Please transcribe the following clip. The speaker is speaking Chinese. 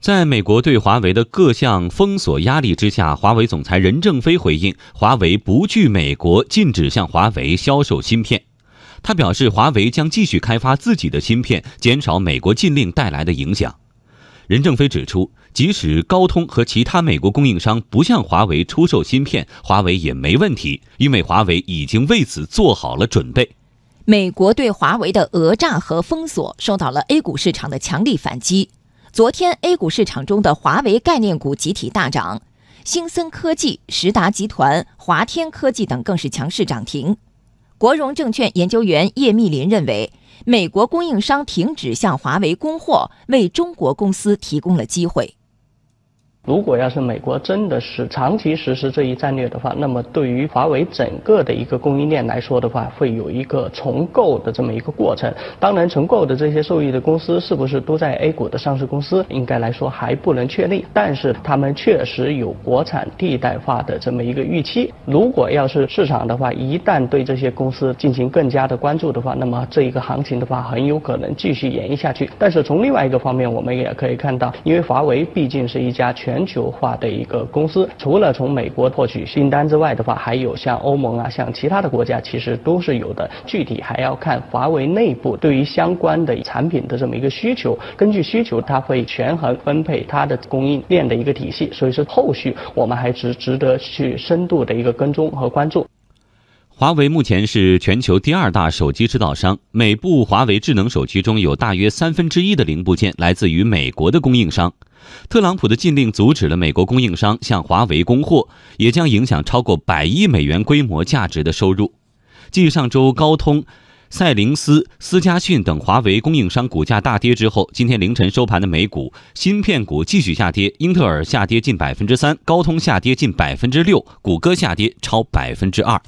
在美国对华为的各项封锁压力之下，华为总裁任正非回应：华为不惧美国禁止向华为销售芯片。他表示，华为将继续开发自己的芯片，减少美国禁令带来的影响。任正非指出，即使高通和其他美国供应商不向华为出售芯片，华为也没问题，因为华为已经为此做好了准备。美国对华为的讹诈和封锁受到了 A 股市场的强力反击。昨天 A 股市场中的华为概念股集体大涨，兴森科技、实达集团、华天科技等更是强势涨停。国融证券研究员叶密林认为，美国供应商停止向华为供货，为中国公司提供了机会。如果要是美国真的是长期实施这一战略的话，那么对于华为整个的一个供应链来说的话，会有一个重构的这么一个过程。当然，重构的这些受益的公司是不是都在 A 股的上市公司，应该来说还不能确定。但是他们确实有国产替代化的这么一个预期。如果要是市场的话，一旦对这些公司进行更加的关注的话，那么这一个行情的话，很有可能继续演绎下去。但是从另外一个方面，我们也可以看到，因为华为毕竟是一家全全球化的一个公司，除了从美国获取订单之外的话，还有像欧盟啊，像其他的国家，其实都是有的。具体还要看华为内部对于相关的产品的这么一个需求，根据需求，它会权衡分配它的供应链的一个体系。所以说，后续我们还值值得去深度的一个跟踪和关注。华为目前是全球第二大手机制造商，每部华为智能手机中有大约三分之一的零部件来自于美国的供应商。特朗普的禁令阻止了美国供应商向华为供货，也将影响超过百亿美元规模价值的收入。继上周高通、赛灵思、思佳讯等华为供应商股价大跌之后，今天凌晨收盘的美股芯片股继续下跌，英特尔下跌近百分之三，高通下跌近百分之六，谷歌下跌超百分之二。